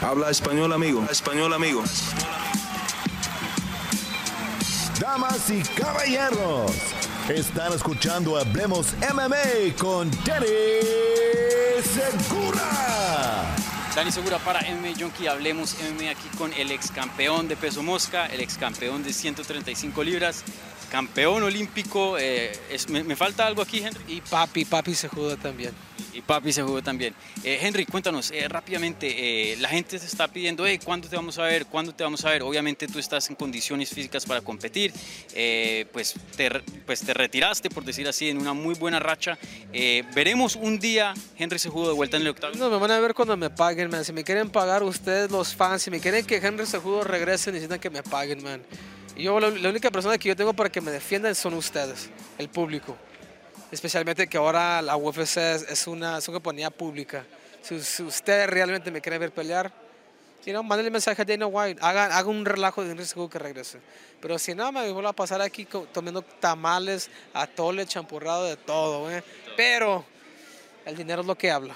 Habla español, amigo. Español, amigo. Damas y caballeros, están escuchando Hablemos MMA con Danny Segura. Dani Segura para MMA Junkie, hablemos MMA aquí con el ex campeón de peso mosca, el ex campeón de 135 libras, campeón olímpico. eh, es- me, me falta algo aquí, Henry? Y papi, papi se juda también. Y papi se jugó también. Eh, Henry, cuéntanos eh, rápidamente, eh, la gente te está pidiendo, hey, ¿cuándo te vamos a ver? ¿Cuándo te vamos a ver? Obviamente tú estás en condiciones físicas para competir, pues, te, pues te retiraste, por decir así, en una muy buena racha. Veremos un día Henry se jugó de vuelta en el octavo. No, me van a ver cuando me paguen, man. Si me quieren pagar ustedes, los fans, si me quieren que Henry Sejudo regrese, necesitan que me paguen, man. Yo, la, la única persona que yo tengo para que me defiendan son ustedes, el público. Especialmente que ahora la UFC es, es una, es una compañía pública. Si, si ustedes realmente me quieren ver pelear, si no, mándenle mensaje a Dana White. Hagan, hagan un relajo de Henry Sejudo que regrese. Pero si no, me voy a pasar aquí tomando tamales, atole, champurrado, de todo, eh. Pero el dinero es lo que habla.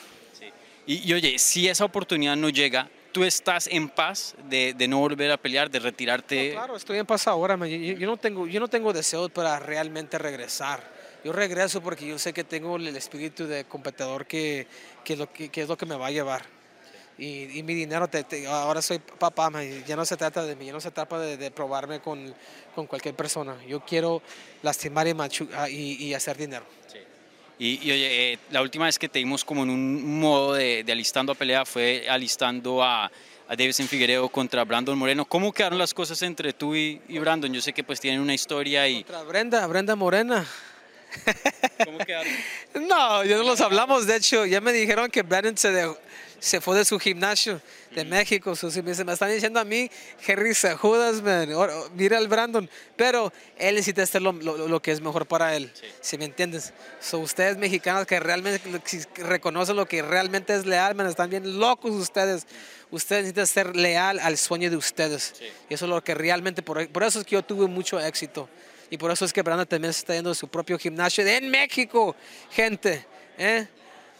Y, y oye, si esa oportunidad no llega, tú estás en paz de, de no volver a pelear, de retirarte. Claro, estoy en paz ahora. yo no tengo, yo no tengo deseos para realmente regresar. Yo regreso porque yo sé que tengo el espíritu de competidor que, que, lo, que, que es lo que me va a llevar. Y, y mi dinero, te- te- ahora soy papá, ya no se trata de mí, ya no se trata de, de probarme con, con cualquier persona. Yo quiero lastimar y, machu- ah, y, y hacer dinero. Y, y, oye, eh, la última vez que te vimos como en un modo de, de alistando a pelea fue alistando a, a Davison Figueredo contra Brandon Moreno. ¿Cómo quedaron las cosas entre tú y, y Brandon? Yo sé que pues tienen una historia y... Contra Brenda, Brenda Morena. ¿Cómo quedaron? No, ya no los hablamos. De hecho, ya me dijeron que Brandon se, dejó- se fue de su gimnasio de México. So, si me, se me están diciendo a mí, Henry judas, man. Mira al Brandon. Pero él necesita hacer lo, lo- lo que es mejor para él. Si me entiendes. So, ustedes mexicanos que realmente si reconocen lo que realmente es leal, man, están bien locos ustedes. Ustedes necesitan ser leal al sueño de ustedes. Y eso es lo que realmente, por, por eso es que yo tuve mucho éxito. Y por eso es que Brandon también se está yendo de su propio gimnasio en México, gente. ¿eh?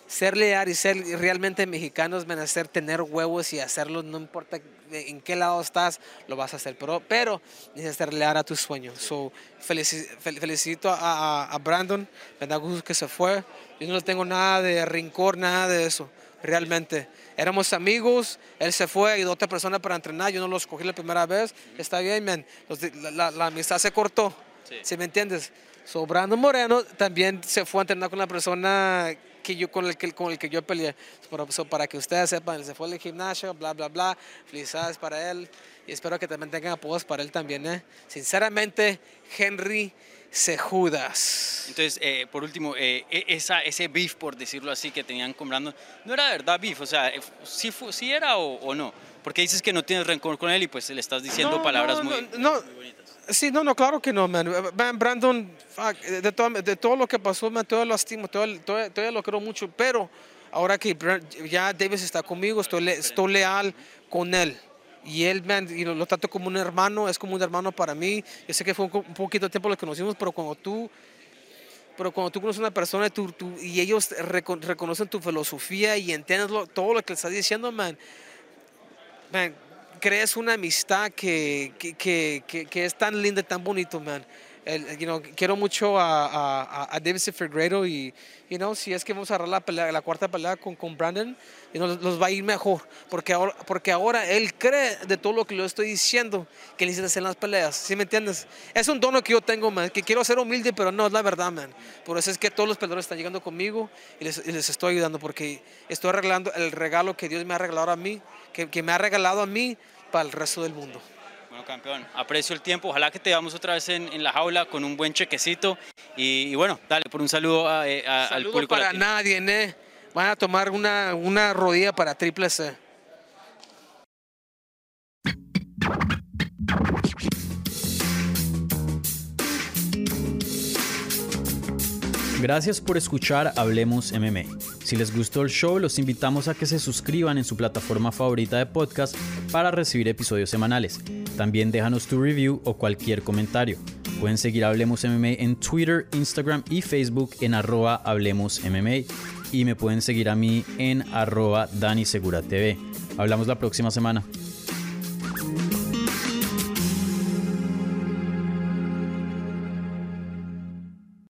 Ser leal y ser realmente mexicanos, van a hacer tener huevos y hacerlo, no importa en qué lado estás, lo vas a hacer. Pero, pero necesitas ser leal a tus sueños. So, felici- fel- felicito a, a- a Brandon, me da gusto que se fue. Yo no tengo nada de rincor, nada de eso, realmente. Éramos amigos, él se fue y otra persona para entrenar, yo no lo escogí la primera vez. Está bien, man. Los la, la- la amistad se cortó. ¿Sí me entiendes? So, Brandon Moreno también se fue a entrenar con la persona que yo, con, el que, con el que yo peleé. So, so, para que ustedes sepan, él se fue al gimnasio, bla, bla, bla. Felicidades para él. Y espero que también tengan apoyos para él también. ¿eh? Sinceramente, Henry Sejudas. Entonces, eh, por último, eh, e- esa, ese beef, por decirlo así, que tenían con Brandon, no era verdad beef, o sea, eh, ¿sí, era o, o no? Porque dices que no tienes rencor con él y pues le estás diciendo No, palabras no, muy, no, no. muy bonitas. Sí, no, no, claro que no, man. Man, Brandon, de, todo, de todo lo que pasó, man, todo lo estimo, todo, todo, todo lo quiero mucho, pero ahora que ya Davis está conmigo, estoy, estoy leal con él. Y él, man, y lo, lo trato como un hermano, es como un hermano para mí. Yo sé que fue un, un poquito de tiempo lo que conocimos, pero cuando tú pero cuando tú conoces una persona tú- tú- y ellos reco- reconocen tu filosofía y entiendes todo lo que le estás diciendo, man, man, crees una amistad que, que, que, que- es tan linda, tan bonito, man. El- you know, quiero mucho a, a, a- Figueiredo y, you know, si es que vamos a agarrar la, pelea- la cuarta pelea con, con Brandon, los va a ir mejor. Porque ahora, porque ahora él cree de todo lo que le estoy diciendo que necesita hacer las peleas. ¿Sí me entiendes? Es un dono que yo tengo, man, que quiero ser humilde, pero no, es la verdad, man. Por eso es que todos los peleadores están llegando conmigo y les, y les estoy ayudando porque estoy arreglando el regalo que Dios me ha regalado a mí, que, que me ha regalado a mí para el resto del mundo. Bueno, campeón, aprecio el tiempo. Ojalá que te veamos otra vez en, en la jaula con un buen chequecito. Y, y bueno, dale por un saludo a- eh, a- al Saludo público. para latino. nadie, ¿eh? Van a tomar una, una rodilla para triple C. Gracias por escuchar Hablemos MMA. Si les gustó el show, los invitamos a que se suscriban en su plataforma favorita de podcast para recibir episodios semanales. También déjanos tu review o cualquier comentario. Pueden seguir Hablemos MMA en Twitter, Instagram y Facebook en arroba Hablemos y me pueden seguir a mí en arroba Dani Segura TV. Hablamos la próxima semana.